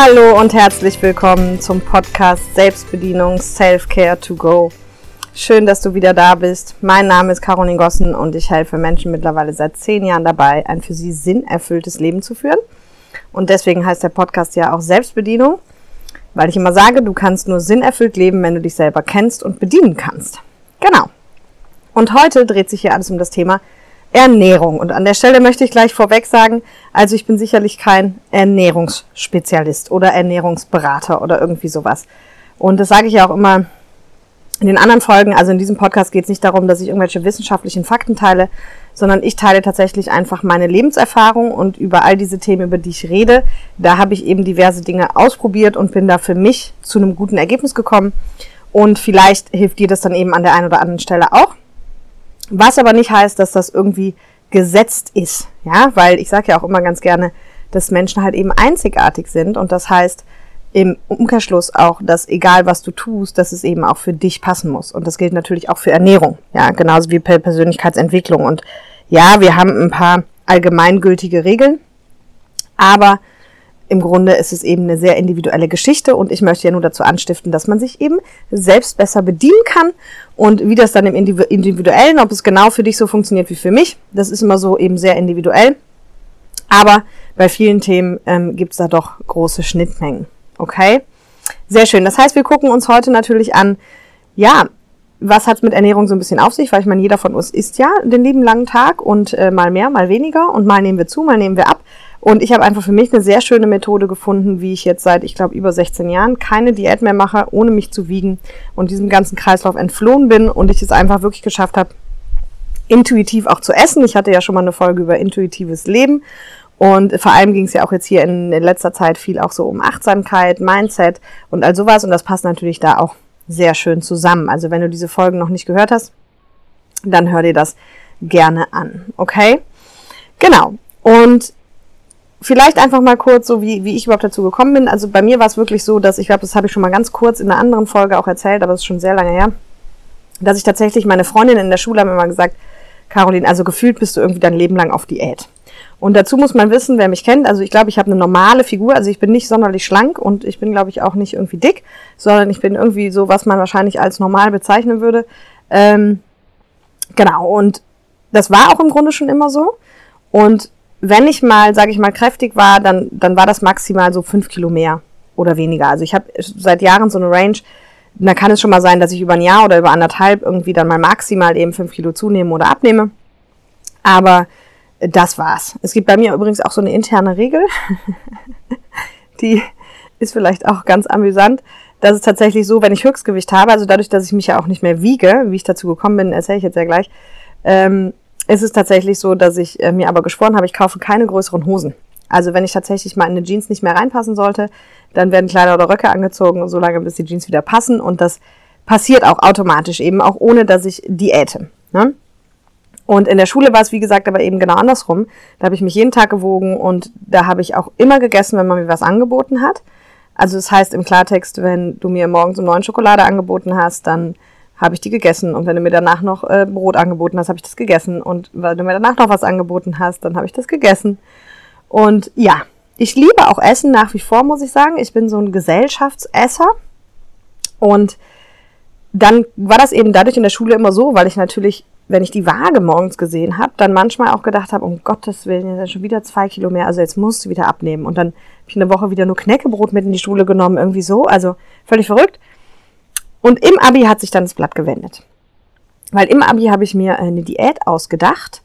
Hallo und herzlich willkommen zum Podcast Selbstbedienung Self-Care to Go. Schön, dass du wieder da bist. Mein Name ist Caroline Gossen und ich helfe Menschen mittlerweile seit zehn Jahren dabei, ein für sie sinnerfülltes Leben zu führen. Und deswegen heißt der Podcast ja auch Selbstbedienung, weil ich immer sage, du kannst nur sinnerfüllt leben, wenn du dich selber kennst und bedienen kannst. Genau. Und heute dreht sich hier alles um das Thema Ernährung. Und an der Stelle möchte ich gleich vorweg sagen, also ich bin sicherlich kein Ernährungsspezialist oder Ernährungsberater oder irgendwie sowas. Und das sage ich ja auch immer in den anderen Folgen. Also in diesem Podcast geht es nicht darum, dass ich irgendwelche wissenschaftlichen Fakten teile, sondern ich teile tatsächlich einfach meine Lebenserfahrung und über all diese Themen, über die ich rede, da habe ich eben diverse Dinge ausprobiert und bin da für mich zu einem guten Ergebnis gekommen. Und vielleicht hilft dir das dann eben an der einen oder anderen Stelle auch. Was aber nicht heißt, dass das irgendwie gesetzt ist. Ja, weil ich sage ja auch immer ganz gerne, dass Menschen halt eben einzigartig sind und das heißt im Umkehrschluss auch, dass egal was du tust, dass es eben auch für dich passen muss. Und das gilt natürlich auch für Ernährung. Ja, genauso wie Persönlichkeitsentwicklung. Und ja, wir haben ein paar allgemeingültige Regeln, aber im Grunde ist es eben eine sehr individuelle Geschichte und ich möchte ja nur dazu anstiften, dass man sich eben selbst besser bedienen kann und wie das dann im Individuellen, ob es genau für dich so funktioniert wie für mich, das ist immer so eben sehr individuell. Aber bei vielen Themen ähm, gibt es da doch große Schnittmengen. Okay? Sehr schön. Das heißt, wir gucken uns heute natürlich an, ja, was hat mit Ernährung so ein bisschen auf sich? Weil ich meine, jeder von uns isst ja den lieben langen Tag und äh, mal mehr, mal weniger und mal nehmen wir zu, mal nehmen wir ab. Und ich habe einfach für mich eine sehr schöne Methode gefunden, wie ich jetzt seit, ich glaube, über 16 Jahren keine Diät mehr mache, ohne mich zu wiegen und diesem ganzen Kreislauf entflohen bin und ich es einfach wirklich geschafft habe, intuitiv auch zu essen. Ich hatte ja schon mal eine Folge über intuitives Leben und vor allem ging es ja auch jetzt hier in, in letzter Zeit viel auch so um Achtsamkeit, Mindset und all sowas und das passt natürlich da auch sehr schön zusammen. Also wenn du diese Folgen noch nicht gehört hast, dann hör dir das gerne an, okay? Genau. Und vielleicht einfach mal kurz, so wie, wie ich überhaupt dazu gekommen bin. Also bei mir war es wirklich so, dass ich glaube, das habe ich schon mal ganz kurz in einer anderen Folge auch erzählt, aber es ist schon sehr lange her, dass ich tatsächlich meine Freundin in der Schule haben immer gesagt, Caroline, also gefühlt bist du irgendwie dein Leben lang auf Diät. Und dazu muss man wissen, wer mich kennt, also ich glaube, ich habe eine normale Figur, also ich bin nicht sonderlich schlank und ich bin, glaube ich, auch nicht irgendwie dick, sondern ich bin irgendwie so, was man wahrscheinlich als normal bezeichnen würde. Ähm, genau, und das war auch im Grunde schon immer so. Und wenn ich mal, sage ich mal, kräftig war, dann, dann war das maximal so fünf Kilo mehr oder weniger. Also ich habe seit Jahren so eine Range. Da kann es schon mal sein, dass ich über ein Jahr oder über anderthalb irgendwie dann mal maximal eben fünf Kilo zunehme oder abnehme. Aber das war's. Es gibt bei mir übrigens auch so eine interne Regel. Die ist vielleicht auch ganz amüsant. Das ist tatsächlich so, wenn ich Höchstgewicht habe, also dadurch, dass ich mich ja auch nicht mehr wiege, wie ich dazu gekommen bin, erzähle ich jetzt ja gleich, ähm, ist es tatsächlich so, dass ich äh, mir aber geschworen habe, ich kaufe keine größeren Hosen. Also wenn ich tatsächlich mal in eine Jeans nicht mehr reinpassen sollte, dann werden Kleider oder Röcke angezogen, solange bis die Jeans wieder passen. Und das passiert auch automatisch, eben auch ohne, dass ich diäte. Ne? Und in der Schule war es, wie gesagt, aber eben genau andersrum. Da habe ich mich jeden Tag gewogen und da habe ich auch immer gegessen, wenn man mir was angeboten hat. Also das heißt im Klartext, wenn du mir morgens um neun Schokolade angeboten hast, dann habe ich die gegessen. Und wenn du mir danach noch äh, Brot angeboten hast, habe ich das gegessen. Und wenn du mir danach noch was angeboten hast, dann habe ich das gegessen. Und ja, ich liebe auch Essen nach wie vor, muss ich sagen. Ich bin so ein Gesellschaftsesser. Und dann war das eben dadurch in der Schule immer so, weil ich natürlich, wenn ich die Waage morgens gesehen habe, dann manchmal auch gedacht habe, um Gottes Willen, jetzt schon wieder zwei Kilo mehr, also jetzt musst du wieder abnehmen. Und dann habe ich eine Woche wieder nur Knäckebrot mit in die Schule genommen, irgendwie so. Also völlig verrückt. Und im Abi hat sich dann das Blatt gewendet. Weil im Abi habe ich mir eine Diät ausgedacht.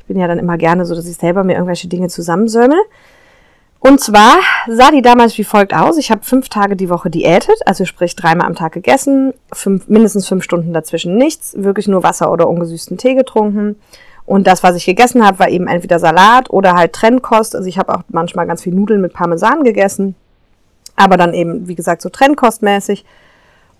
Ich bin ja dann immer gerne so, dass ich selber mir irgendwelche Dinge zusammensömmel. Und zwar sah die damals wie folgt aus. Ich habe fünf Tage die Woche diätet, also sprich dreimal am Tag gegessen, fünf, mindestens fünf Stunden dazwischen nichts, wirklich nur Wasser oder ungesüßten Tee getrunken. Und das, was ich gegessen habe, war eben entweder Salat oder halt Trennkost. Also ich habe auch manchmal ganz viel Nudeln mit Parmesan gegessen, aber dann eben, wie gesagt, so Trennkostmäßig.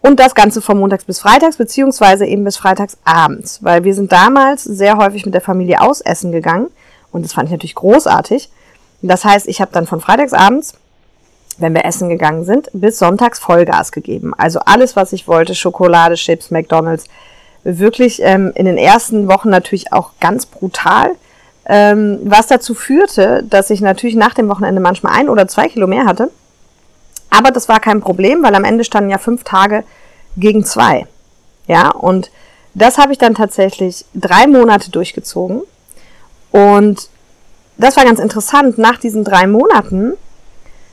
Und das Ganze von montags bis freitags, beziehungsweise eben bis freitags abends. Weil wir sind damals sehr häufig mit der Familie ausessen gegangen. Und das fand ich natürlich großartig. Das heißt, ich habe dann von freitags abends, wenn wir essen gegangen sind, bis sonntags Vollgas gegeben. Also alles, was ich wollte, Schokolade, Chips, McDonalds. Wirklich ähm, in den ersten Wochen natürlich auch ganz brutal. Ähm, was dazu führte, dass ich natürlich nach dem Wochenende manchmal ein oder zwei Kilo mehr hatte Aber das war kein Problem, weil am Ende standen ja fünf Tage gegen zwei. Ja, und das habe ich dann tatsächlich drei Monate durchgezogen. Und das war ganz interessant. Nach diesen drei Monaten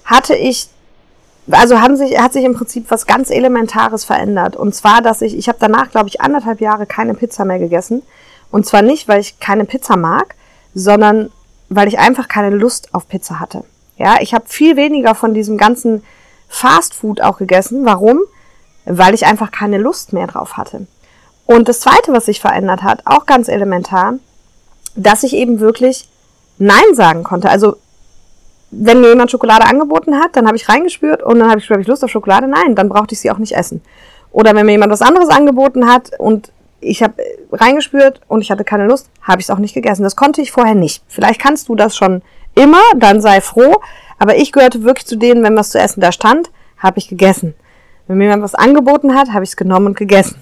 hatte ich, also haben sich, hat sich im Prinzip was ganz Elementares verändert. Und zwar, dass ich, ich habe danach, glaube ich, anderthalb Jahre keine Pizza mehr gegessen. Und zwar nicht, weil ich keine Pizza mag, sondern weil ich einfach keine Lust auf Pizza hatte. Ja, ich habe viel weniger von diesem ganzen Fast Food auch gegessen. Warum? Weil ich einfach keine Lust mehr drauf hatte. Und das zweite, was sich verändert hat, auch ganz elementar, dass ich eben wirklich Nein sagen konnte. Also, wenn mir jemand Schokolade angeboten hat, dann habe ich reingespürt und dann habe ich, ich Lust auf Schokolade? Nein, dann brauchte ich sie auch nicht essen. Oder wenn mir jemand was anderes angeboten hat und ich habe reingespürt und ich hatte keine Lust, habe ich es auch nicht gegessen. Das konnte ich vorher nicht. Vielleicht kannst du das schon immer, dann sei froh. Aber ich gehörte wirklich zu denen, wenn was zu essen da stand, habe ich gegessen. Wenn mir jemand was angeboten hat, habe ich es genommen und gegessen.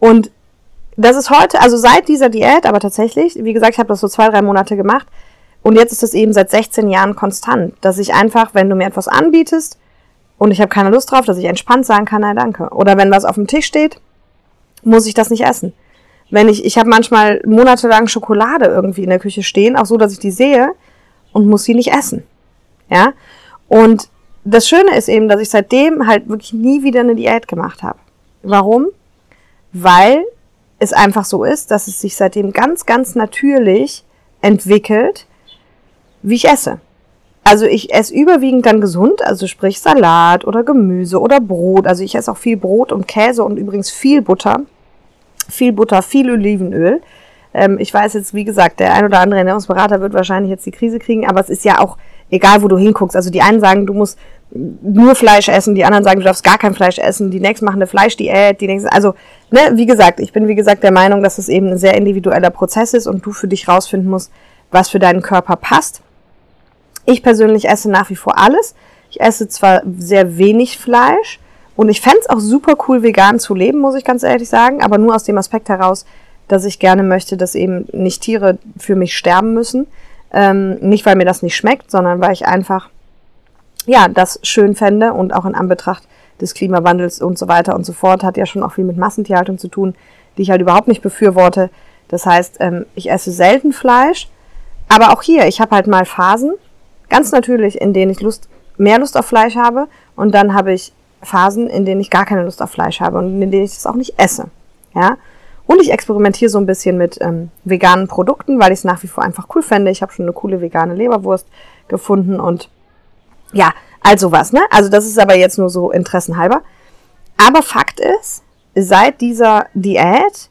Und das ist heute, also seit dieser Diät, aber tatsächlich, wie gesagt, ich habe das so zwei, drei Monate gemacht. Und jetzt ist es eben seit 16 Jahren konstant, dass ich einfach, wenn du mir etwas anbietest und ich habe keine Lust drauf, dass ich entspannt sagen kann, nein, danke. Oder wenn was auf dem Tisch steht, muss ich das nicht essen. Wenn ich, ich habe manchmal monatelang Schokolade irgendwie in der Küche stehen, auch so, dass ich die sehe und muss sie nicht essen. Ja? Und das Schöne ist eben, dass ich seitdem halt wirklich nie wieder eine Diät gemacht habe. Warum? Weil es einfach so ist, dass es sich seitdem ganz, ganz natürlich entwickelt, wie ich esse. Also ich esse überwiegend dann gesund, also sprich Salat oder Gemüse oder Brot. Also ich esse auch viel Brot und Käse und übrigens viel Butter. Viel Butter, viel Olivenöl. Ähm, ich weiß jetzt, wie gesagt, der ein oder andere Ernährungsberater wird wahrscheinlich jetzt die Krise kriegen, aber es ist ja auch egal, wo du hinguckst. Also die einen sagen, du musst nur Fleisch essen, die anderen sagen, du darfst gar kein Fleisch essen, die nächsten machen eine Fleischdiät, die nächsten, also, ne, wie gesagt, ich bin wie gesagt der Meinung, dass es eben ein sehr individueller Prozess ist und du für dich rausfinden musst, was für deinen Körper passt. Ich persönlich esse nach wie vor alles. Ich esse zwar sehr wenig Fleisch und ich fände auch super cool, vegan zu leben, muss ich ganz ehrlich sagen, aber nur aus dem Aspekt heraus, dass ich gerne möchte, dass eben nicht Tiere für mich sterben müssen. Ähm, nicht, weil mir das nicht schmeckt, sondern weil ich einfach ja, das schön fände und auch in Anbetracht des Klimawandels und so weiter und so fort, hat ja schon auch viel mit Massentierhaltung zu tun, die ich halt überhaupt nicht befürworte. Das heißt, ähm, ich esse selten Fleisch, aber auch hier, ich habe halt mal Phasen, ganz natürlich, in denen ich Lust, mehr Lust auf Fleisch habe und dann habe ich Phasen, in denen ich gar keine Lust auf Fleisch habe und in denen ich es auch nicht esse. Ja, und ich experimentiere so ein bisschen mit ähm, veganen Produkten, weil ich es nach wie vor einfach cool fände. Ich habe schon eine coole vegane Leberwurst gefunden und ja, also was, ne? Also das ist aber jetzt nur so interessenhalber. Aber Fakt ist, seit dieser Diät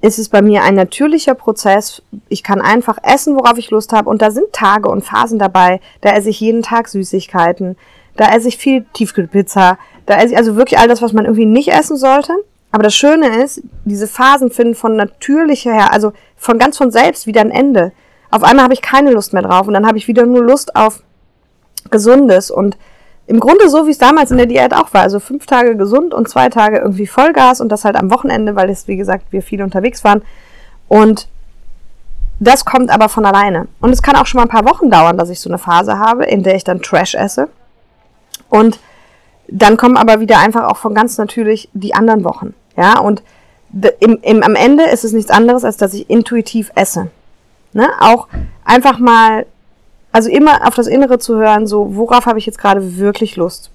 ist es bei mir ein natürlicher Prozess. Ich kann einfach essen, worauf ich Lust habe. Und da sind Tage und Phasen dabei. Da esse ich jeden Tag Süßigkeiten. Da esse ich viel Tiefkühlpizza. Da esse ich also wirklich all das, was man irgendwie nicht essen sollte. Aber das Schöne ist, diese Phasen finden von natürlicher her, also von ganz von selbst wieder ein Ende. Auf einmal habe ich keine Lust mehr drauf und dann habe ich wieder nur Lust auf Gesundes und im Grunde so, wie es damals in der Diät auch war. Also fünf Tage gesund und zwei Tage irgendwie Vollgas und das halt am Wochenende, weil es, wie gesagt, wir viel unterwegs waren. Und das kommt aber von alleine. Und es kann auch schon mal ein paar Wochen dauern, dass ich so eine Phase habe, in der ich dann Trash esse. Und dann kommen aber wieder einfach auch von ganz natürlich die anderen Wochen. Ja, und im, im, am Ende ist es nichts anderes, als dass ich intuitiv esse. Ne? Auch einfach mal also immer auf das Innere zu hören, so, worauf habe ich jetzt gerade wirklich Lust?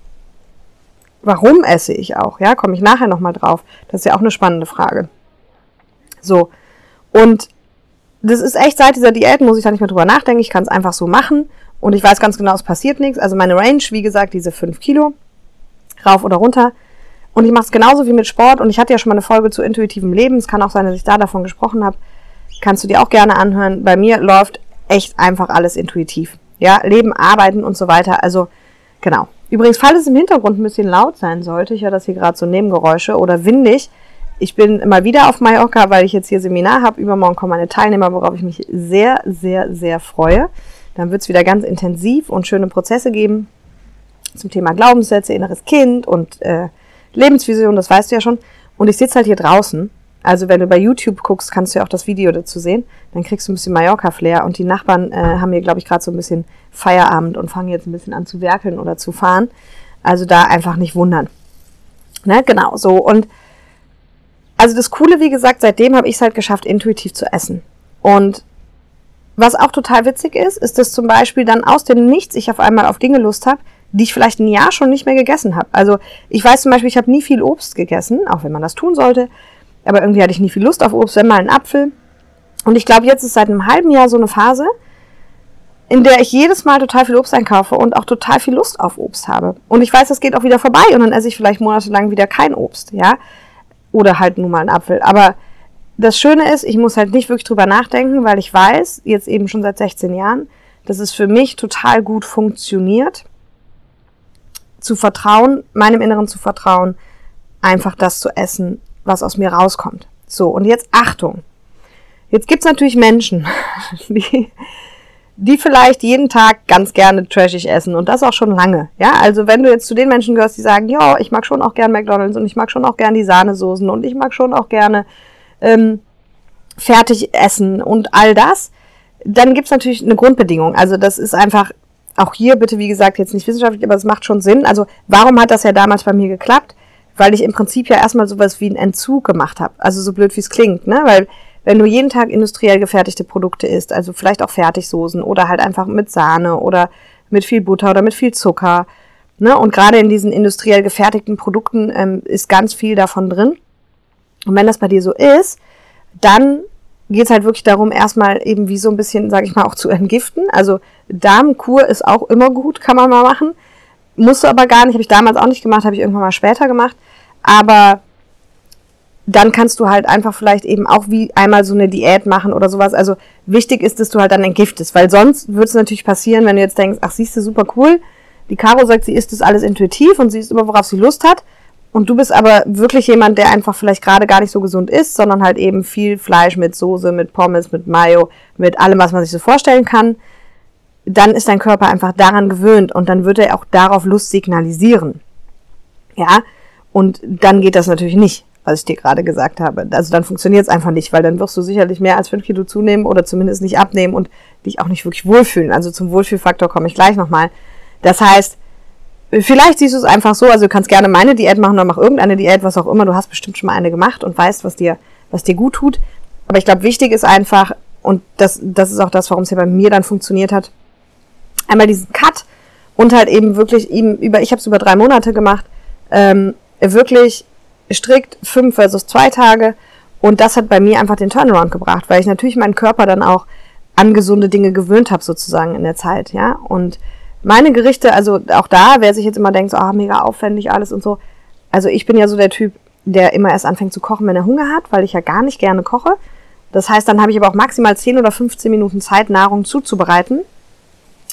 Warum esse ich auch? Ja, komme ich nachher nochmal drauf. Das ist ja auch eine spannende Frage. So. Und das ist echt seit dieser Diät, muss ich da nicht mehr drüber nachdenken. Ich kann es einfach so machen. Und ich weiß ganz genau, es passiert nichts. Also meine Range, wie gesagt, diese 5 Kilo. Rauf oder runter. Und ich mache es genauso wie mit Sport. Und ich hatte ja schon mal eine Folge zu intuitivem Leben. Es kann auch sein, dass ich da davon gesprochen habe. Kannst du dir auch gerne anhören. Bei mir läuft echt einfach alles intuitiv. Ja, Leben, Arbeiten und so weiter. Also, genau. Übrigens, falls es im Hintergrund ein bisschen laut sein sollte, ich höre das hier gerade so Nebengeräusche oder windig. Ich bin immer wieder auf Mallorca, weil ich jetzt hier Seminar habe. Übermorgen kommen meine Teilnehmer, worauf ich mich sehr, sehr, sehr freue. Dann wird es wieder ganz intensiv und schöne Prozesse geben zum Thema Glaubenssätze, inneres Kind und äh, Lebensvision, das weißt du ja schon. Und ich sitze halt hier draußen also wenn du bei YouTube guckst, kannst du ja auch das Video dazu sehen. Dann kriegst du ein bisschen Mallorca-Flair. Und die Nachbarn äh, haben hier, glaube ich, gerade so ein bisschen Feierabend und fangen jetzt ein bisschen an zu werkeln oder zu fahren. Also da einfach nicht wundern. Ne, genau, so. Und also das Coole, wie gesagt, seitdem habe ich es halt geschafft, intuitiv zu essen. Und was auch total witzig ist, ist, dass zum Beispiel dann aus dem Nichts ich auf einmal auf Dinge Lust habe, die ich vielleicht ein Jahr schon nicht mehr gegessen habe. Also ich weiß zum Beispiel, ich habe nie viel Obst gegessen, auch wenn man das tun sollte. Aber irgendwie hatte ich nie viel Lust auf Obst, wenn mal ein Apfel. Und ich glaube, jetzt ist seit einem halben Jahr so eine Phase, in der ich jedes Mal total viel Obst einkaufe und auch total viel Lust auf Obst habe. Und ich weiß, das geht auch wieder vorbei und dann esse ich vielleicht monatelang wieder kein Obst, ja. Oder halt nur mal einen Apfel. Aber das Schöne ist, ich muss halt nicht wirklich drüber nachdenken, weil ich weiß, jetzt eben schon seit 16 Jahren, dass es für mich total gut funktioniert, zu vertrauen, meinem Inneren zu vertrauen, einfach das zu essen, was aus mir rauskommt. So, und jetzt Achtung. Jetzt gibt's natürlich Menschen, die, die vielleicht jeden Tag ganz gerne trashig essen und das auch schon lange. Ja, also wenn du jetzt zu den Menschen gehörst, die sagen, ja, ich mag schon auch gern McDonalds und ich mag schon auch gern die Sahnesoßen und ich mag schon auch gerne ähm, fertig essen und all das, dann gibt's natürlich eine Grundbedingung. Also das ist einfach auch hier bitte, wie gesagt, jetzt nicht wissenschaftlich, aber es macht schon Sinn. Also warum hat das ja damals bei mir geklappt? Weil ich im Prinzip ja erstmal sowas wie einen Entzug gemacht habe. Also so blöd wie es klingt, ne? Weil wenn du jeden Tag industriell gefertigte Produkte isst, also vielleicht auch Fertigsoßen oder halt einfach mit Sahne oder mit viel Butter oder mit viel Zucker, ne? Und gerade in diesen industriell gefertigten Produkten ähm, ist ganz viel davon drin. Und wenn das bei dir so ist, dann geht es halt wirklich darum, erstmal eben wie so ein bisschen, sage ich mal, auch zu entgiften. Also Darmkur ist auch immer gut, kann man mal machen. Musst du aber gar nicht, habe ich damals auch nicht gemacht, habe ich irgendwann mal später gemacht. Aber dann kannst du halt einfach vielleicht eben auch wie einmal so eine Diät machen oder sowas. Also wichtig ist, dass du halt dann entgiftest, weil sonst würde es natürlich passieren, wenn du jetzt denkst, ach siehst du, super cool. Die Caro sagt, sie isst das alles intuitiv und sie isst immer, worauf sie Lust hat. Und du bist aber wirklich jemand, der einfach vielleicht gerade gar nicht so gesund ist, sondern halt eben viel Fleisch mit Soße, mit Pommes, mit Mayo, mit allem, was man sich so vorstellen kann. Dann ist dein Körper einfach daran gewöhnt und dann wird er auch darauf Lust signalisieren. Ja, und dann geht das natürlich nicht, was ich dir gerade gesagt habe. Also dann funktioniert es einfach nicht, weil dann wirst du sicherlich mehr als fünf Kilo zunehmen oder zumindest nicht abnehmen und dich auch nicht wirklich wohlfühlen. Also zum Wohlfühlfaktor komme ich gleich nochmal. Das heißt, Vielleicht siehst du es einfach so, also du kannst gerne meine Diät machen oder mach irgendeine Diät, was auch immer. Du hast bestimmt schon mal eine gemacht und weißt, was dir, was dir gut tut. Aber ich glaube, wichtig ist einfach, und das, das ist auch das, warum es ja bei mir dann funktioniert hat, einmal diesen Cut und halt eben wirklich eben über, ich habe es über drei Monate gemacht, ähm, wirklich strikt fünf versus zwei Tage. Und das hat bei mir einfach den Turnaround gebracht, weil ich natürlich meinen Körper dann auch an gesunde Dinge gewöhnt habe, sozusagen in der Zeit, ja. Und meine Gerichte, also auch da, wer sich jetzt immer denkt, so, ah, mega aufwendig alles und so. Also ich bin ja so der Typ, der immer erst anfängt zu kochen, wenn er Hunger hat, weil ich ja gar nicht gerne koche. Das heißt, dann habe ich aber auch maximal 10 oder 15 Minuten Zeit, Nahrung zuzubereiten,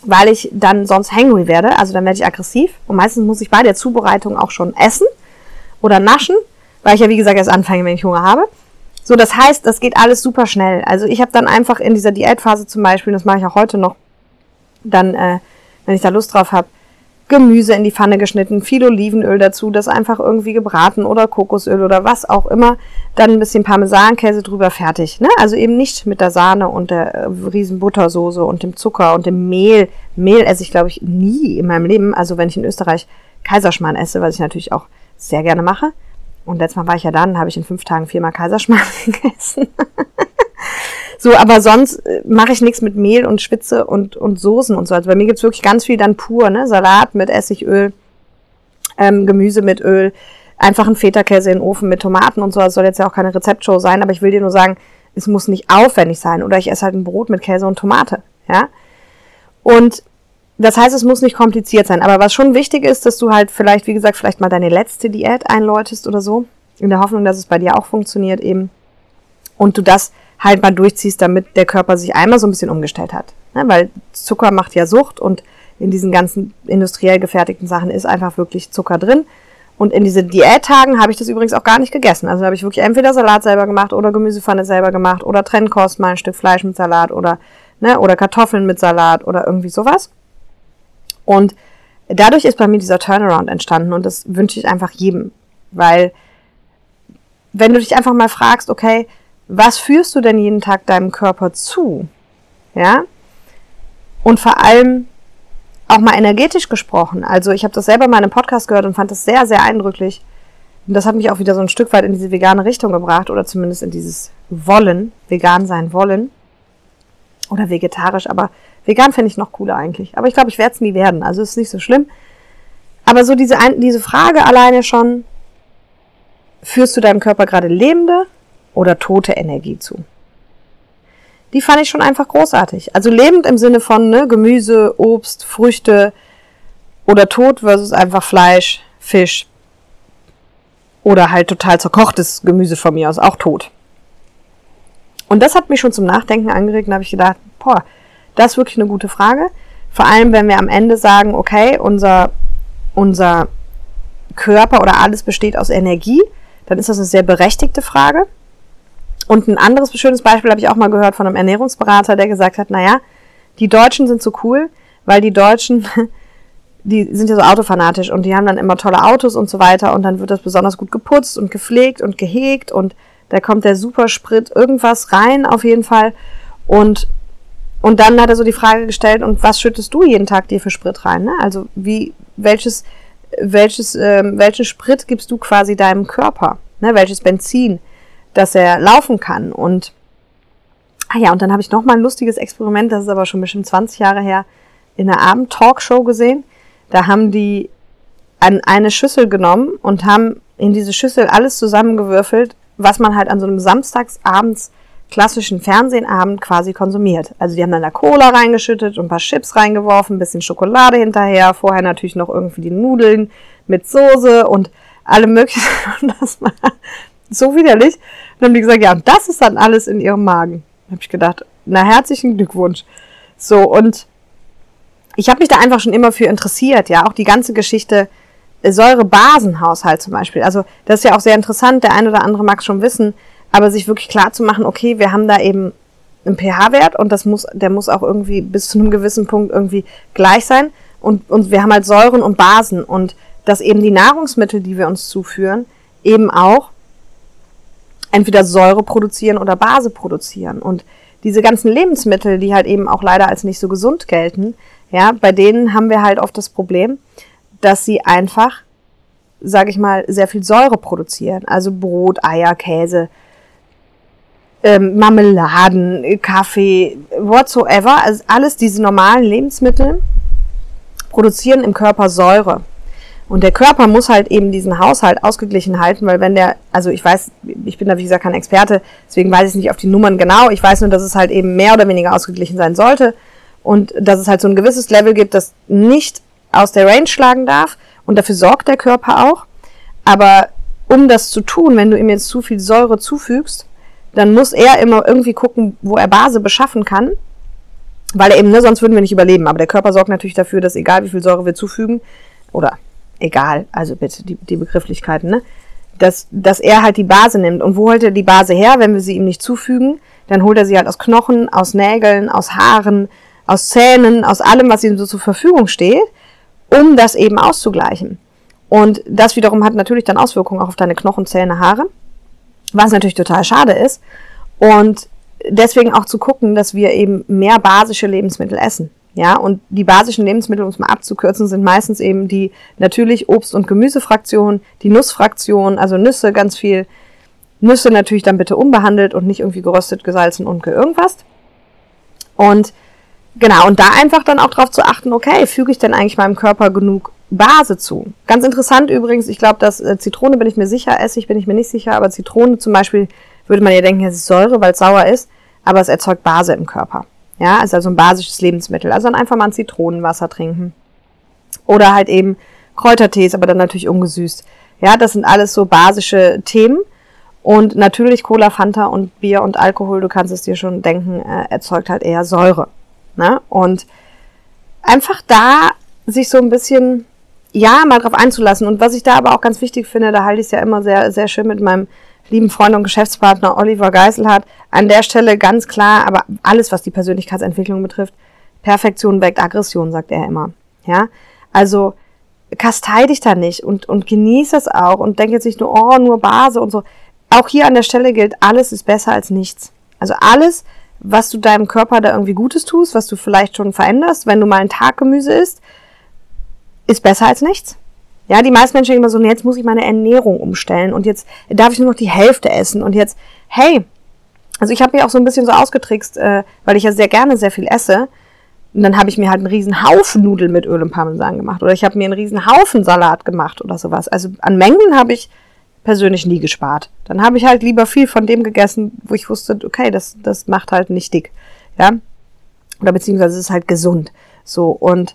weil ich dann sonst hangry werde, also dann werde ich aggressiv. Und meistens muss ich bei der Zubereitung auch schon essen oder naschen, weil ich ja wie gesagt erst anfange, wenn ich Hunger habe. So, das heißt, das geht alles super schnell. Also ich habe dann einfach in dieser Diätphase zum Beispiel, das mache ich auch heute noch, dann äh, wenn ich da Lust drauf habe, Gemüse in die Pfanne geschnitten, viel Olivenöl dazu, das einfach irgendwie gebraten oder Kokosöl oder was auch immer, dann ein bisschen Parmesankäse drüber, fertig. Ne? Also eben nicht mit der Sahne und der äh, und dem Zucker und dem Mehl. Mehl esse ich, glaube ich, nie in meinem Leben. Also wenn ich in Österreich Kaiserschmarrn esse, was ich natürlich auch sehr gerne mache. Und letztes Mal war ich ja dann, habe ich in fünf Tagen viermal Kaiserschmarrn gegessen. So, aber sonst äh, mache ich nichts mit Mehl und Schwitze und, und Soßen und so. Also bei mir gibt's wirklich ganz viel dann pur, ne? Salat mit Essigöl, ähm, Gemüse mit Öl, einfach ein Feta-Käse in den Ofen mit Tomaten und so. Das soll jetzt ja auch keine Rezeptshow sein, aber ich will dir nur sagen, es muss nicht aufwendig sein. Oder ich esse halt ein Brot mit Käse und Tomate, ja. Und das heißt, es muss nicht kompliziert sein. Aber was schon wichtig ist, dass du halt vielleicht, wie gesagt, vielleicht mal deine letzte Diät einläutest oder so. In der Hoffnung, dass es bei dir auch funktioniert eben. Und du das halt mal durchziehst, damit der Körper sich einmal so ein bisschen umgestellt hat. Ne? Weil Zucker macht ja Sucht und in diesen ganzen industriell gefertigten Sachen ist einfach wirklich Zucker drin. Und in diesen Diättagen habe ich das übrigens auch gar nicht gegessen. Also habe ich wirklich entweder Salat selber gemacht oder Gemüsepfanne selber gemacht oder Trennkost, mal ein Stück Fleisch mit Salat oder, ne, oder Kartoffeln mit Salat oder irgendwie sowas. Und dadurch ist bei mir dieser Turnaround entstanden und das wünsche ich einfach jedem. Weil, wenn du dich einfach mal fragst, okay, was führst du denn jeden Tag deinem Körper zu? Ja? Und vor allem auch mal energetisch gesprochen. Also ich habe das selber mal in einem Podcast gehört und fand das sehr, sehr eindrücklich. Und das hat mich auch wieder so ein Stück weit in diese vegane Richtung gebracht oder zumindest in dieses Wollen, vegan sein wollen. Oder vegetarisch, aber vegan fände ich noch cooler eigentlich. Aber ich glaube, ich werde es nie werden, also ist nicht so schlimm. Aber so diese, diese Frage alleine schon, führst du deinem Körper gerade lebende oder tote Energie zu? Die fand ich schon einfach großartig. Also lebend im Sinne von ne, Gemüse, Obst, Früchte oder tot versus einfach Fleisch, Fisch oder halt total zerkochtes Gemüse von mir aus, auch tot. Und das hat mich schon zum Nachdenken angeregt und habe ich gedacht, boah, das ist wirklich eine gute Frage. Vor allem, wenn wir am Ende sagen, okay, unser, unser Körper oder alles besteht aus Energie, dann ist das eine sehr berechtigte Frage. Und ein anderes schönes Beispiel habe ich auch mal gehört von einem Ernährungsberater, der gesagt hat, naja, die Deutschen sind so cool, weil die Deutschen, die sind ja so autofanatisch und die haben dann immer tolle Autos und so weiter und dann wird das besonders gut geputzt und gepflegt und gehegt und da kommt der Supersprit irgendwas rein auf jeden Fall und und dann hat er so die Frage gestellt und was schüttest du jeden Tag dir für Sprit rein? Ne? Also wie welches welches, ähm, welchen Sprit gibst du quasi deinem Körper? Ne? Welches Benzin, dass er laufen kann? Und ah ja, und dann habe ich noch mal ein lustiges Experiment, das ist aber schon bestimmt 20 Jahre her, in einer Abend-Talkshow gesehen. Da haben die an eine Schüssel genommen und haben in diese Schüssel alles zusammengewürfelt, was man halt an so einem Samstagsabends klassischen Fernsehenabend quasi konsumiert. Also die haben dann da Cola reingeschüttet ein paar Chips reingeworfen, ein bisschen Schokolade hinterher, vorher natürlich noch irgendwie die Nudeln mit Soße und alle möglichen. Und war so widerlich. Und dann haben die gesagt, ja, und das ist dann alles in ihrem Magen. Habe ich gedacht, na herzlichen Glückwunsch. So, und ich habe mich da einfach schon immer für interessiert, ja, auch die ganze Geschichte äh, Säurebasenhaushalt zum Beispiel. Also das ist ja auch sehr interessant, der eine oder andere mag schon wissen, aber sich wirklich klar zu machen, okay, wir haben da eben einen pH-Wert und das muss, der muss auch irgendwie bis zu einem gewissen Punkt irgendwie gleich sein. Und, und wir haben halt Säuren und Basen und dass eben die Nahrungsmittel, die wir uns zuführen, eben auch entweder Säure produzieren oder Base produzieren. Und diese ganzen Lebensmittel, die halt eben auch leider als nicht so gesund gelten, ja, bei denen haben wir halt oft das Problem, dass sie einfach, sage ich mal, sehr viel Säure produzieren. Also Brot, Eier, Käse, ähm, Marmeladen, Kaffee, whatsoever, also alles diese normalen Lebensmittel produzieren im Körper Säure. Und der Körper muss halt eben diesen Haushalt ausgeglichen halten, weil wenn der, also ich weiß, ich bin da wie gesagt kein Experte, deswegen weiß ich nicht auf die Nummern genau. Ich weiß nur, dass es halt eben mehr oder weniger ausgeglichen sein sollte und dass es halt so ein gewisses Level gibt, das nicht aus der Range schlagen darf und dafür sorgt der Körper auch. Aber um das zu tun, wenn du ihm jetzt zu viel Säure zufügst, dann muss er immer irgendwie gucken, wo er Base beschaffen kann, weil er eben, ne, sonst würden wir nicht überleben. Aber der Körper sorgt natürlich dafür, dass egal wie viel Säure wir zufügen, oder egal, also bitte die, die Begrifflichkeiten, ne, dass, dass er halt die Base nimmt. Und wo holt er die Base her, wenn wir sie ihm nicht zufügen? Dann holt er sie halt aus Knochen, aus Nägeln, aus Haaren, aus Zähnen, aus allem, was ihm so zur Verfügung steht, um das eben auszugleichen. Und das wiederum hat natürlich dann Auswirkungen auch auf deine Knochen, Zähne, Haare was natürlich total schade ist. Und deswegen auch zu gucken, dass wir eben mehr basische Lebensmittel essen. Ja, und die basischen Lebensmittel, um es mal abzukürzen, sind meistens eben die natürlich Obst- und Gemüsefraktion, die Nussfraktion, also Nüsse ganz viel. Nüsse natürlich dann bitte unbehandelt und nicht irgendwie geröstet, gesalzen und ge irgendwas. Und genau, und da einfach dann auch drauf zu achten, okay, füge ich denn eigentlich meinem Körper genug Base zu. Ganz interessant übrigens, ich glaube, dass äh, Zitrone bin ich mir sicher, Essig bin ich mir nicht sicher, aber Zitrone zum Beispiel würde man ja denken, es ist Säure, weil es sauer ist, aber es erzeugt Base im Körper. Ja, ist also ein basisches Lebensmittel. Also dann einfach mal ein Zitronenwasser trinken. Oder halt eben Kräutertees, aber dann natürlich ungesüßt. Ja, das sind alles so basische Themen. Und natürlich Cola, Fanta und Bier und Alkohol, du kannst es dir schon denken, äh, erzeugt halt eher Säure. Ne? Und einfach da sich so ein bisschen ja, mal drauf einzulassen. Und was ich da aber auch ganz wichtig finde, da halte ich es ja immer sehr, sehr schön mit meinem lieben Freund und Geschäftspartner Oliver Geiselhardt. An der Stelle ganz klar, aber alles, was die Persönlichkeitsentwicklung betrifft, Perfektion weckt Aggression, sagt er immer. Ja, also kastei dich da nicht und, und genieß es auch und denke jetzt nicht nur, oh, nur Base und so. Auch hier an der Stelle gilt, alles ist besser als nichts. Also alles, was du deinem Körper da irgendwie Gutes tust, was du vielleicht schon veränderst, wenn du mal einen Tag Gemüse isst, ist besser als nichts. Ja, die meisten Menschen denken immer so, jetzt muss ich meine Ernährung umstellen und jetzt darf ich nur noch die Hälfte essen und jetzt, hey, also ich habe mich auch so ein bisschen so ausgetrickst, äh, weil ich ja sehr gerne sehr viel esse. Und dann habe ich mir halt einen riesen Haufen Nudeln mit Öl und Parmesan gemacht. Oder ich habe mir einen riesen Haufen Salat gemacht oder sowas. Also an Mengen habe ich persönlich nie gespart. Dann habe ich halt lieber viel von dem gegessen, wo ich wusste, okay, das, das macht halt nicht dick. Ja. Oder beziehungsweise es ist halt gesund. So. Und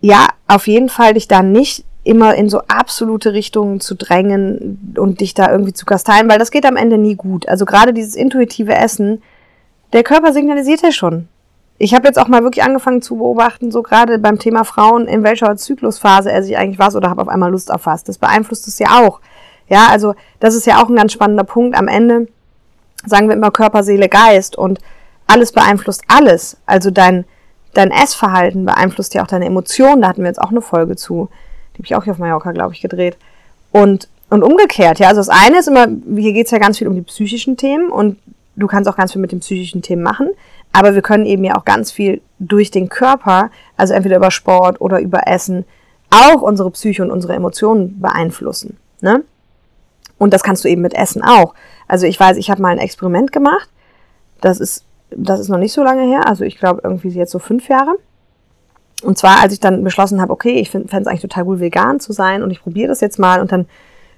ja, auf jeden Fall dich da nicht immer in so absolute Richtungen zu drängen und dich da irgendwie zu kasteien, weil das geht am Ende nie gut. Also gerade dieses intuitive Essen, der Körper signalisiert ja schon. Ich habe jetzt auch mal wirklich angefangen zu beobachten, so gerade beim Thema Frauen, in welcher Zyklusphase er sich eigentlich was oder habe auf einmal Lust auf was. Das beeinflusst es ja auch. Ja, also das ist ja auch ein ganz spannender Punkt. Am Ende sagen wir immer Körper, Seele, Geist und alles beeinflusst alles. Also dein, dein Essverhalten beeinflusst ja auch deine Emotionen. Da hatten wir jetzt auch eine Folge zu. Habe ich auch hier auf Mallorca, glaube ich, gedreht. Und, und umgekehrt, ja. Also das eine ist immer, hier geht's ja ganz viel um die psychischen Themen und du kannst auch ganz viel mit den psychischen Themen machen. Aber wir können eben ja auch ganz viel durch den Körper, also entweder über Sport oder über Essen, auch unsere Psyche und unsere Emotionen beeinflussen. Ne? Und das kannst du eben mit Essen auch. Also ich weiß, ich habe mal ein Experiment gemacht. Das ist das ist noch nicht so lange her, also ich glaube irgendwie jetzt so fünf Jahre. Und zwar, als ich dann beschlossen habe, okay, ich fände es eigentlich total cool, vegan zu sein und ich probiere das jetzt mal und dann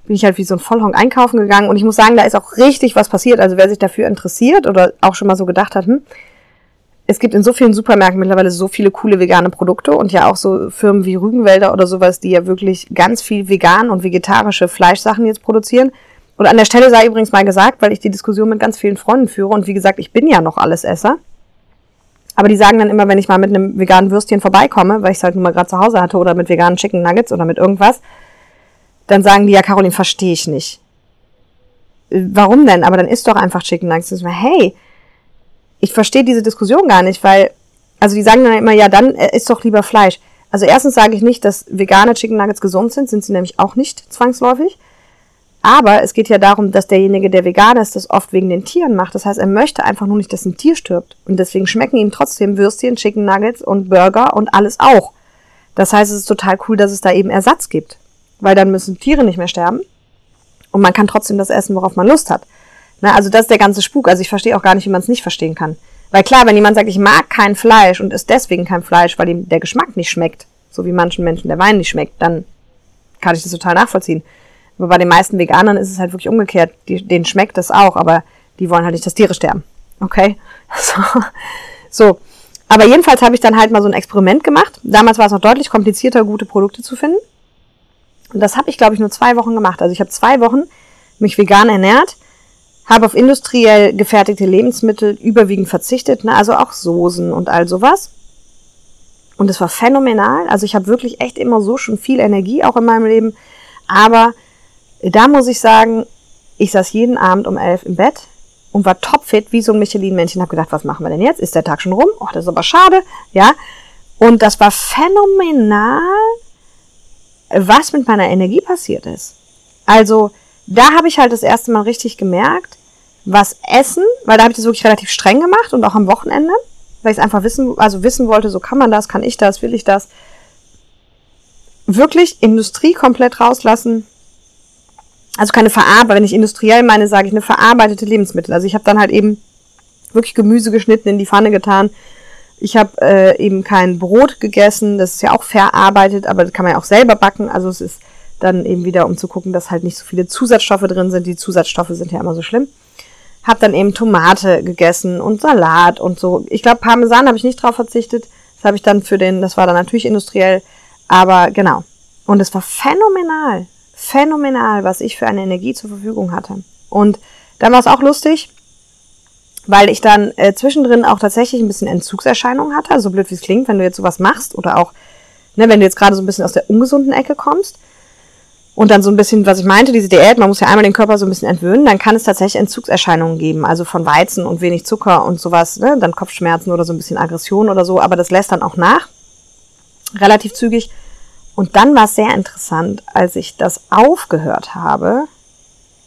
bin ich halt wie so ein Vollhonk einkaufen gegangen und ich muss sagen, da ist auch richtig was passiert. Also wer sich dafür interessiert oder auch schon mal so gedacht hat, hm, es gibt in so vielen Supermärkten mittlerweile so viele coole vegane Produkte und ja auch so Firmen wie Rügenwälder oder sowas, die ja wirklich ganz viel vegan und vegetarische Fleischsachen jetzt produzieren. Und an der Stelle sei übrigens mal gesagt, weil ich die Diskussion mit ganz vielen Freunden führe und wie gesagt, ich bin ja noch alles Esser. Aber die sagen dann immer, wenn ich mal mit einem veganen Würstchen vorbeikomme, weil ich es halt nur mal gerade zu Hause hatte oder mit veganen Chicken Nuggets oder mit irgendwas, dann sagen die, ja, Caroline, verstehe ich nicht. Äh, warum denn? Aber dann isst doch einfach Chicken Nuggets. Ich so, hey, ich verstehe diese Diskussion gar nicht, weil, also die sagen dann immer, ja, dann äh, isst doch lieber Fleisch. Also erstens sage ich nicht, dass vegane Chicken Nuggets gesund sind, sind sie nämlich auch nicht zwangsläufig. Aber es geht ja darum, dass derjenige, der vegan ist, das oft wegen den Tieren macht. Das heißt, er möchte einfach nur nicht, dass ein Tier stirbt. Und deswegen schmecken ihm trotzdem Würstchen, Chicken Nuggets und Burger und alles auch. Das heißt, es ist total cool, dass es da eben Ersatz gibt. Weil dann müssen Tiere nicht mehr sterben. Und man kann trotzdem das essen, worauf man Lust hat. Na, also das ist der ganze Spuk. Also ich verstehe auch gar nicht, wie man es nicht verstehen kann. Weil klar, wenn jemand sagt, ich mag kein Fleisch und isst deswegen kein Fleisch, weil ihm der Geschmack nicht schmeckt, so wie manchen Menschen der Wein nicht schmeckt, dann kann ich das total nachvollziehen. Aber bei den meisten Veganern ist es halt wirklich umgekehrt. Die, denen schmeckt das auch, aber die wollen halt nicht, dass Tiere sterben. Okay? So. so. Aber jedenfalls habe ich dann halt mal so ein Experiment gemacht. Damals war es noch deutlich komplizierter, gute Produkte zu finden. Und das habe ich, glaube ich, nur zwei Wochen gemacht. Also ich habe zwei Wochen mich vegan ernährt, habe auf industriell gefertigte Lebensmittel überwiegend verzichtet, ne? also auch Soßen und all sowas. Und es war phänomenal. Also ich habe wirklich echt immer so schon viel Energie auch in meinem Leben. Aber da muss ich sagen, ich saß jeden Abend um elf im Bett und war topfit wie so ein Michelin-Männchen. Hab gedacht, was machen wir denn jetzt? Ist der Tag schon rum? Oh, das ist aber schade. Ja. Und das war phänomenal, was mit meiner Energie passiert ist. Also, da habe ich halt das erste Mal richtig gemerkt, was Essen, weil da habe ich das wirklich relativ streng gemacht und auch am Wochenende, weil ich es einfach wissen, also wissen wollte, so kann man das, kann ich das, will ich das. Wirklich Industrie komplett rauslassen, also keine Verarbeitung, wenn ich industriell meine, sage ich eine verarbeitete Lebensmittel. Also ich habe dann halt eben wirklich Gemüse geschnitten, in die Pfanne getan. Ich habe äh, eben kein Brot gegessen, das ist ja auch verarbeitet, aber das kann man ja auch selber backen. Also es ist dann eben wieder, um zu gucken, dass halt nicht so viele Zusatzstoffe drin sind. Die Zusatzstoffe sind ja immer so schlimm. Hab dann eben Tomate gegessen und Salat und so. Ich glaube, Parmesan habe ich nicht drauf verzichtet. Das habe ich dann für den, das war dann natürlich industriell, aber genau. Und es war phänomenal phänomenal, was ich für eine Energie zur Verfügung hatte. Und dann war es auch lustig, weil ich dann äh, zwischendrin auch tatsächlich ein bisschen Entzugserscheinungen hatte, so blöd wie es klingt, wenn du jetzt sowas machst oder auch, ne, wenn du jetzt gerade so ein bisschen aus der ungesunden Ecke kommst und dann so ein bisschen, was ich meinte, diese Diät, man muss ja einmal den Körper so ein bisschen entwöhnen, dann kann es tatsächlich Entzugserscheinungen geben, also von Weizen und wenig Zucker und sowas, ne, dann Kopfschmerzen oder so ein bisschen Aggression oder so, aber das lässt dann auch nach, relativ zügig. Und dann war es sehr interessant, als ich das aufgehört habe,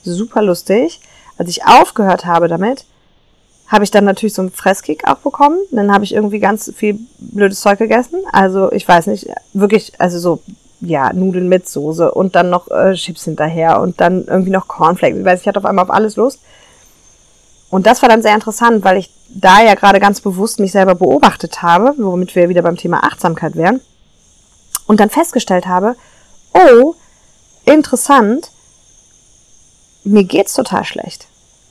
super lustig, als ich aufgehört habe damit, habe ich dann natürlich so einen Fresskick auch bekommen. Dann habe ich irgendwie ganz viel blödes Zeug gegessen. Also ich weiß nicht, wirklich, also so, ja, Nudeln mit Soße und dann noch äh, Chips hinterher und dann irgendwie noch Cornflakes. Ich weiß, ich hatte auf einmal auf alles Lust. Und das war dann sehr interessant, weil ich da ja gerade ganz bewusst mich selber beobachtet habe, womit wir wieder beim Thema Achtsamkeit wären. Und dann festgestellt habe, oh, interessant, mir geht's total schlecht.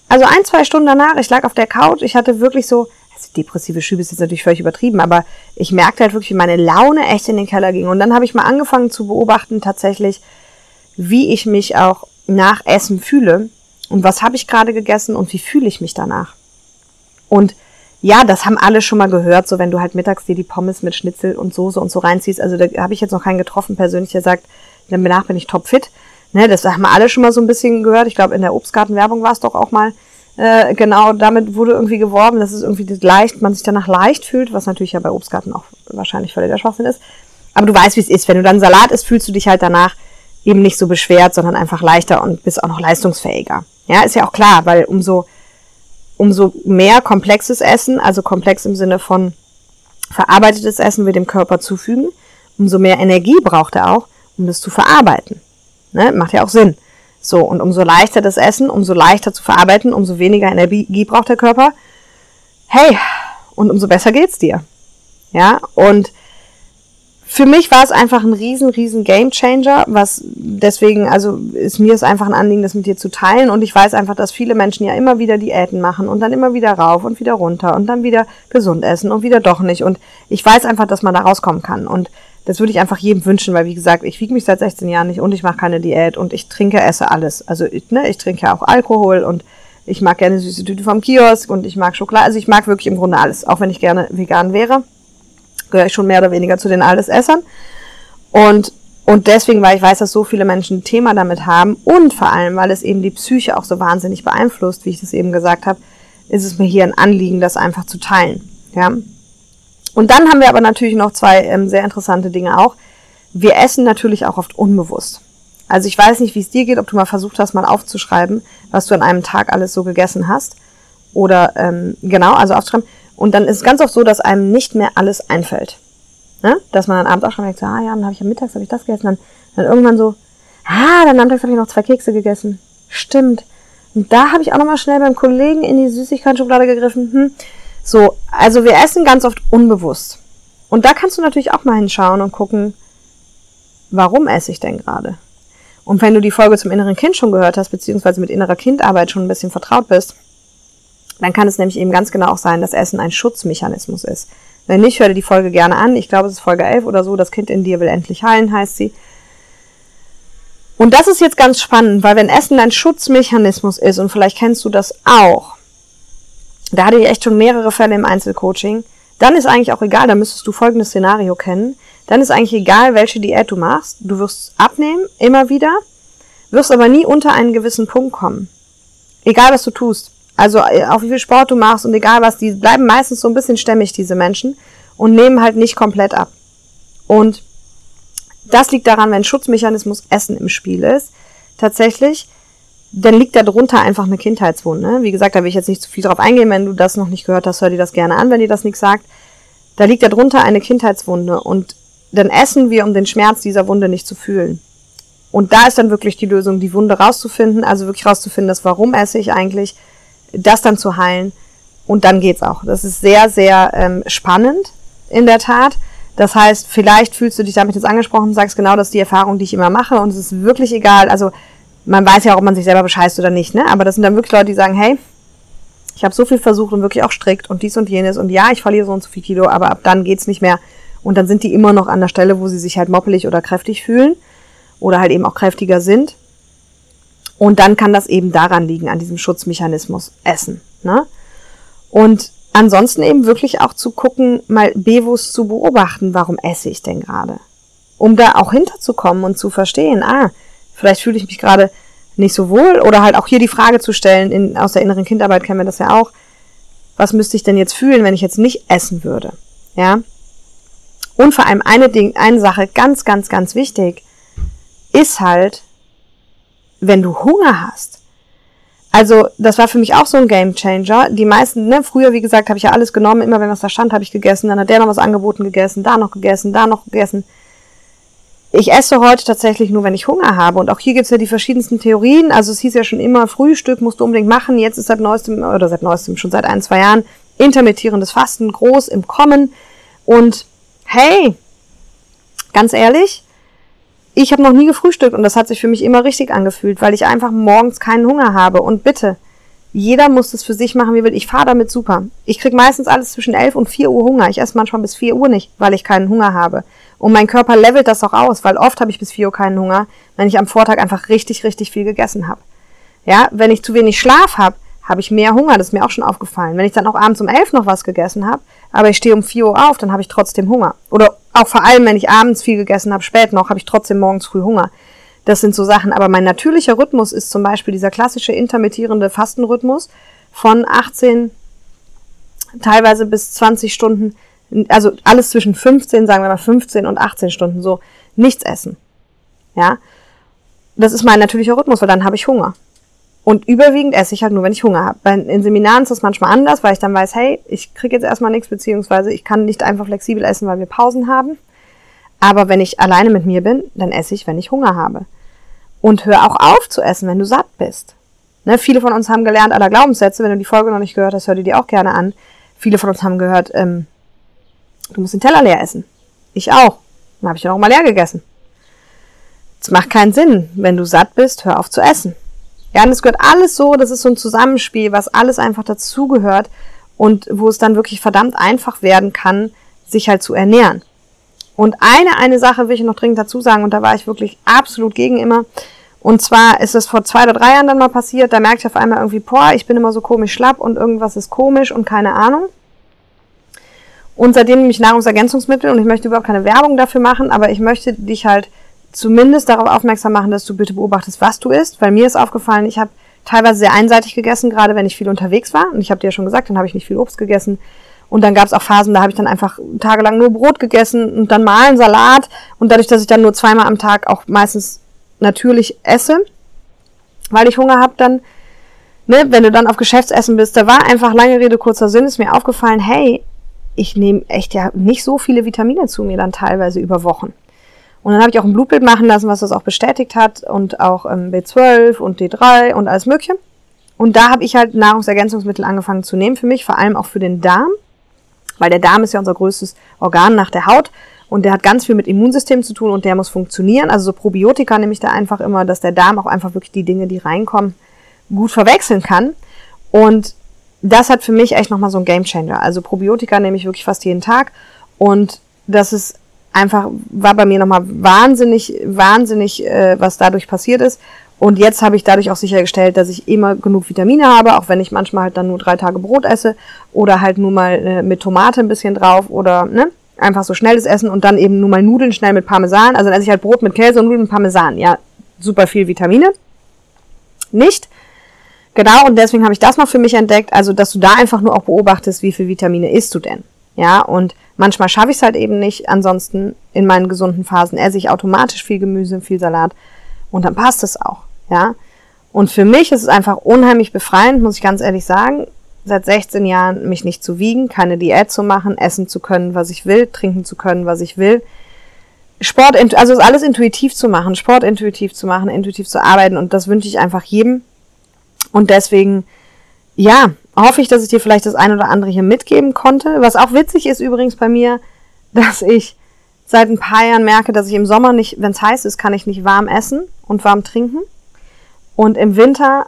Also ein, zwei Stunden danach, ich lag auf der Couch, ich hatte wirklich so, also depressive Schübe ist jetzt natürlich völlig übertrieben, aber ich merkte halt wirklich, wie meine Laune echt in den Keller ging. Und dann habe ich mal angefangen zu beobachten tatsächlich, wie ich mich auch nach Essen fühle und was habe ich gerade gegessen und wie fühle ich mich danach. Und ja, das haben alle schon mal gehört, so wenn du halt mittags dir die Pommes mit Schnitzel und Soße und so reinziehst. Also da habe ich jetzt noch keinen getroffen persönlich, der sagt, danach bin ich topfit. Ne, das haben wir alle schon mal so ein bisschen gehört. Ich glaube, in der Obstgartenwerbung war es doch auch mal. Äh, genau, damit wurde irgendwie geworben, dass es irgendwie leicht, man sich danach leicht fühlt, was natürlich ja bei Obstgarten auch wahrscheinlich völlig der Schwachsinn ist. Aber du weißt, wie es ist. Wenn du dann Salat isst, fühlst du dich halt danach eben nicht so beschwert, sondern einfach leichter und bist auch noch leistungsfähiger. Ja, ist ja auch klar, weil umso, umso mehr komplexes Essen, also komplex im Sinne von verarbeitetes Essen wir dem Körper zufügen, umso mehr Energie braucht er auch, um das zu verarbeiten. Ne? Macht ja auch Sinn. So, und umso leichter das Essen, umso leichter zu verarbeiten, umso weniger Energie braucht der Körper. Hey, und umso besser geht's dir. Ja, und für mich war es einfach ein riesen, riesen Game Changer, was deswegen, also ist mir es einfach ein Anliegen, das mit dir zu teilen. Und ich weiß einfach, dass viele Menschen ja immer wieder Diäten machen und dann immer wieder rauf und wieder runter und dann wieder gesund essen und wieder doch nicht. Und ich weiß einfach, dass man da rauskommen kann. Und das würde ich einfach jedem wünschen, weil wie gesagt, ich wiege mich seit 16 Jahren nicht und ich mache keine Diät und ich trinke, esse alles. Also ich, ne, ich trinke ja auch Alkohol und ich mag gerne süße Tüte vom Kiosk und ich mag Schokolade. Also ich mag wirklich im Grunde alles, auch wenn ich gerne vegan wäre. Gehöre ich schon mehr oder weniger zu den Allesessern. Und, und deswegen, weil ich weiß, dass so viele Menschen ein Thema damit haben und vor allem, weil es eben die Psyche auch so wahnsinnig beeinflusst, wie ich das eben gesagt habe, ist es mir hier ein Anliegen, das einfach zu teilen. Ja, und dann haben wir aber natürlich noch zwei ähm, sehr interessante Dinge auch. Wir essen natürlich auch oft unbewusst. Also ich weiß nicht, wie es dir geht, ob du mal versucht hast, mal aufzuschreiben, was du an einem Tag alles so gegessen hast. Oder ähm, genau, also aufschreiben. Und dann ist es ganz oft so, dass einem nicht mehr alles einfällt. Ne? Dass man dann abends auch schon denkt, so, ah ja, dann habe ich ja mittags hab ich das gegessen. Dann, dann irgendwann so, ah, dann nachmittags habe ich noch zwei Kekse gegessen. Stimmt. Und da habe ich auch nochmal schnell beim Kollegen in die Süßigkeitsschublade gegriffen. Hm, so, also wir essen ganz oft unbewusst. Und da kannst du natürlich auch mal hinschauen und gucken, warum esse ich denn gerade? Und wenn du die Folge zum inneren Kind schon gehört hast, beziehungsweise mit innerer Kindarbeit schon ein bisschen vertraut bist, dann kann es nämlich eben ganz genau auch sein, dass Essen ein Schutzmechanismus ist. Wenn nicht, hör dir die Folge gerne an. Ich glaube, es ist Folge 11 oder so. Das Kind in dir will endlich heilen, heißt sie. Und das ist jetzt ganz spannend, weil wenn Essen ein Schutzmechanismus ist, und vielleicht kennst du das auch, da hatte ich echt schon mehrere Fälle im Einzelcoaching. Dann ist eigentlich auch egal, da müsstest du folgendes Szenario kennen. Dann ist eigentlich egal, welche Diät du machst. Du wirst abnehmen, immer wieder, wirst aber nie unter einen gewissen Punkt kommen. Egal, was du tust. Also äh, auch wie viel Sport du machst und egal was, die bleiben meistens so ein bisschen stämmig, diese Menschen, und nehmen halt nicht komplett ab. Und das liegt daran, wenn Schutzmechanismus Essen im Spiel ist. Tatsächlich, dann liegt da drunter einfach eine Kindheitswunde. Wie gesagt, da will ich jetzt nicht zu viel drauf eingehen. Wenn du das noch nicht gehört hast, hör dir das gerne an, wenn dir das nichts sagt. Da liegt da drunter eine Kindheitswunde und dann essen wir, um den Schmerz dieser Wunde nicht zu fühlen. Und da ist dann wirklich die Lösung, die Wunde rauszufinden, also wirklich rauszufinden, das Warum esse ich eigentlich, das dann zu heilen und dann geht's auch. Das ist sehr, sehr ähm, spannend in der Tat. Das heißt, vielleicht fühlst du dich damit jetzt angesprochen und sagst genau, das ist die Erfahrung, die ich immer mache und es ist wirklich egal. Also man weiß ja auch, ob man sich selber bescheißt oder nicht, ne? Aber das sind dann wirklich Leute, die sagen, hey, ich habe so viel versucht und wirklich auch strikt und dies und jenes und ja, ich verliere so und so viel Kilo, aber ab dann geht's nicht mehr. Und dann sind die immer noch an der Stelle, wo sie sich halt moppelig oder kräftig fühlen oder halt eben auch kräftiger sind. Und dann kann das eben daran liegen, an diesem Schutzmechanismus Essen. Ne? Und ansonsten eben wirklich auch zu gucken, mal bewusst zu beobachten, warum esse ich denn gerade? Um da auch hinterzukommen und zu verstehen, ah, vielleicht fühle ich mich gerade nicht so wohl oder halt auch hier die Frage zu stellen, in, aus der inneren Kindarbeit kennen wir das ja auch, was müsste ich denn jetzt fühlen, wenn ich jetzt nicht essen würde? Ja? Und vor allem eine Ding, eine Sache ganz, ganz, ganz wichtig ist halt, wenn du Hunger hast. Also das war für mich auch so ein Game Changer. Die meisten, ne, früher, wie gesagt, habe ich ja alles genommen, immer wenn was da stand, habe ich gegessen, dann hat der noch was angeboten gegessen, da noch gegessen, da noch gegessen. Ich esse heute tatsächlich nur, wenn ich Hunger habe. Und auch hier gibt's ja die verschiedensten Theorien. Also es hieß ja schon immer, Frühstück musst du unbedingt machen. Jetzt ist seit neuestem, oder seit neuestem, schon seit ein, zwei Jahren, intermittierendes Fasten groß im Kommen. Und hey, ganz ehrlich, ich habe noch nie gefrühstückt und das hat sich für mich immer richtig angefühlt, weil ich einfach morgens keinen Hunger habe. Und bitte, jeder muss das für sich machen, wie will. Ich fahre damit super. Ich krieg meistens alles zwischen 11 und 4 Uhr Hunger. Ich esse manchmal bis 4 Uhr nicht, weil ich keinen Hunger habe. Und mein Körper levelt das auch aus, weil oft habe ich bis 4 Uhr keinen Hunger, wenn ich am Vortag einfach richtig, richtig viel gegessen habe. Ja, wenn ich zu wenig Schlaf habe, habe ich mehr Hunger, das ist mir auch schon aufgefallen. Wenn ich dann auch abends um 11 noch was gegessen habe, aber ich stehe um 4 Uhr auf, dann habe ich trotzdem Hunger. Oder auch vor allem, wenn ich abends viel gegessen habe, spät noch, habe ich trotzdem morgens früh Hunger. Das sind so Sachen. Aber mein natürlicher Rhythmus ist zum Beispiel dieser klassische intermittierende Fastenrhythmus von 18 teilweise bis 20 Stunden, also alles zwischen 15, sagen wir mal 15 und 18 Stunden, so nichts essen. Ja, das ist mein natürlicher Rhythmus, weil dann habe ich Hunger. Und überwiegend esse ich halt nur, wenn ich Hunger habe. In Seminaren ist das manchmal anders, weil ich dann weiß, hey, ich kriege jetzt erstmal nichts, beziehungsweise ich kann nicht einfach flexibel essen, weil wir Pausen haben. Aber wenn ich alleine mit mir bin, dann esse ich, wenn ich Hunger habe. Und hör auch auf zu essen, wenn du satt bist. Ne, viele von uns haben gelernt aller Glaubenssätze. Wenn du die Folge noch nicht gehört hast, hör die dir auch gerne an. Viele von uns haben gehört, ähm, du musst den Teller leer essen. Ich auch. Dann habe ich den auch mal leer gegessen. Es macht keinen Sinn. Wenn du satt bist, hör auf zu essen. Ja, und es gehört alles so, das ist so ein Zusammenspiel, was alles einfach dazugehört und wo es dann wirklich verdammt einfach werden kann, sich halt zu ernähren. Und eine, eine Sache will ich noch dringend dazu sagen, und da war ich wirklich absolut gegen immer. Und zwar ist es vor zwei oder drei Jahren dann mal passiert, da merkte ich auf einmal irgendwie, boah, ich bin immer so komisch schlapp und irgendwas ist komisch und keine Ahnung. Und seitdem nehme ich Nahrungsergänzungsmittel und ich möchte überhaupt keine Werbung dafür machen, aber ich möchte dich halt zumindest darauf aufmerksam machen, dass du bitte beobachtest, was du isst, weil mir ist aufgefallen, ich habe teilweise sehr einseitig gegessen, gerade wenn ich viel unterwegs war. Und ich habe dir ja schon gesagt, dann habe ich nicht viel Obst gegessen. Und dann gab es auch Phasen, da habe ich dann einfach tagelang nur Brot gegessen und dann mal einen Salat. Und dadurch, dass ich dann nur zweimal am Tag auch meistens natürlich esse, weil ich Hunger habe, dann, ne, wenn du dann auf Geschäftsessen bist, da war einfach lange Rede, kurzer Sinn, ist mir aufgefallen, hey, ich nehme echt ja nicht so viele Vitamine zu mir dann teilweise über Wochen. Und dann habe ich auch ein Blutbild machen lassen, was das auch bestätigt hat und auch ähm, B12 und D3 und alles Mögliche. Und da habe ich halt Nahrungsergänzungsmittel angefangen zu nehmen für mich, vor allem auch für den Darm, weil der Darm ist ja unser größtes Organ nach der Haut und der hat ganz viel mit Immunsystem zu tun und der muss funktionieren. Also so Probiotika nehme ich da einfach immer, dass der Darm auch einfach wirklich die Dinge, die reinkommen, gut verwechseln kann. Und das hat für mich echt nochmal so ein Gamechanger. Also Probiotika nehme ich wirklich fast jeden Tag und das ist einfach war bei mir nochmal wahnsinnig, wahnsinnig, äh, was dadurch passiert ist. Und jetzt habe ich dadurch auch sichergestellt, dass ich immer genug Vitamine habe, auch wenn ich manchmal halt dann nur drei Tage Brot esse oder halt nur mal äh, mit Tomate ein bisschen drauf oder ne, einfach so schnelles Essen und dann eben nur mal Nudeln schnell mit Parmesan. Also dann esse ich halt Brot mit Käse und Nudeln mit Parmesan. Ja, super viel Vitamine. Nicht. Genau, und deswegen habe ich das noch für mich entdeckt, also dass du da einfach nur auch beobachtest, wie viel Vitamine isst du denn. Ja, und manchmal schaffe ich es halt eben nicht. Ansonsten in meinen gesunden Phasen esse ich automatisch viel Gemüse, viel Salat und dann passt es auch. Ja, und für mich ist es einfach unheimlich befreiend, muss ich ganz ehrlich sagen, seit 16 Jahren mich nicht zu wiegen, keine Diät zu machen, essen zu können, was ich will, trinken zu können, was ich will. Sport, also alles intuitiv zu machen, Sport intuitiv zu machen, intuitiv zu arbeiten und das wünsche ich einfach jedem. Und deswegen, ja, hoffe ich, dass ich dir vielleicht das ein oder andere hier mitgeben konnte. Was auch witzig ist übrigens bei mir, dass ich seit ein paar Jahren merke, dass ich im Sommer nicht, wenn es heiß ist, kann ich nicht warm essen und warm trinken. Und im Winter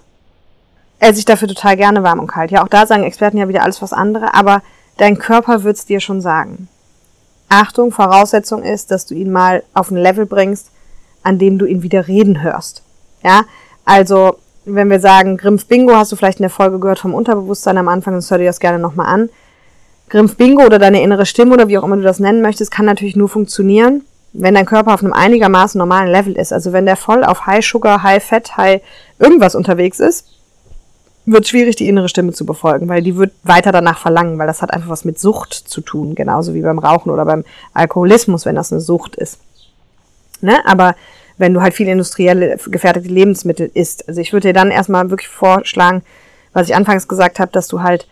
esse ich dafür total gerne warm und kalt. Ja, auch da sagen Experten ja wieder alles was andere, aber dein Körper wird's dir schon sagen. Achtung, Voraussetzung ist, dass du ihn mal auf ein Level bringst, an dem du ihn wieder reden hörst. Ja, also wenn wir sagen, Grimpf Bingo, hast du vielleicht in der Folge gehört vom Unterbewusstsein am Anfang, sonst hör dir das gerne nochmal an. Grimpf Bingo oder deine innere Stimme oder wie auch immer du das nennen möchtest, kann natürlich nur funktionieren, wenn dein Körper auf einem einigermaßen normalen Level ist. Also wenn der voll auf High Sugar, High Fat, High irgendwas unterwegs ist, wird schwierig, die innere Stimme zu befolgen, weil die wird weiter danach verlangen, weil das hat einfach was mit Sucht zu tun, genauso wie beim Rauchen oder beim Alkoholismus, wenn das eine Sucht ist. Ne? Aber wenn du halt viel industrielle gefertigte Lebensmittel isst. Also ich würde dir dann erstmal wirklich vorschlagen, was ich anfangs gesagt habe, dass du halt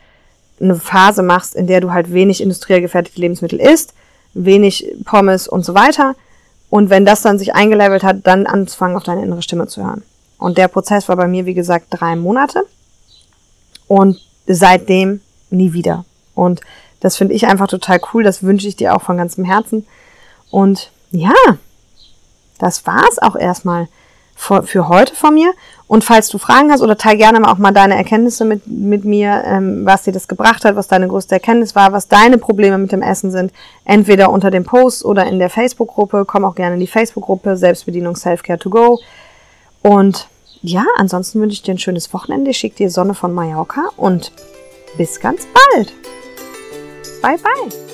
eine Phase machst, in der du halt wenig industriell gefertigte Lebensmittel isst, wenig Pommes und so weiter. Und wenn das dann sich eingelevelt hat, dann anzufangen, auf deine innere Stimme zu hören. Und der Prozess war bei mir, wie gesagt, drei Monate. Und seitdem nie wieder. Und das finde ich einfach total cool. Das wünsche ich dir auch von ganzem Herzen. Und ja, das war's auch erstmal für heute von mir. Und falls du Fragen hast oder teil gerne auch mal deine Erkenntnisse mit, mit mir, ähm, was dir das gebracht hat, was deine größte Erkenntnis war, was deine Probleme mit dem Essen sind, entweder unter dem Post oder in der Facebook-Gruppe. Komm auch gerne in die Facebook-Gruppe Selbstbedienung Selfcare to Go. Und ja, ansonsten wünsche ich dir ein schönes Wochenende. Ich schicke dir Sonne von Mallorca und bis ganz bald. Bye bye.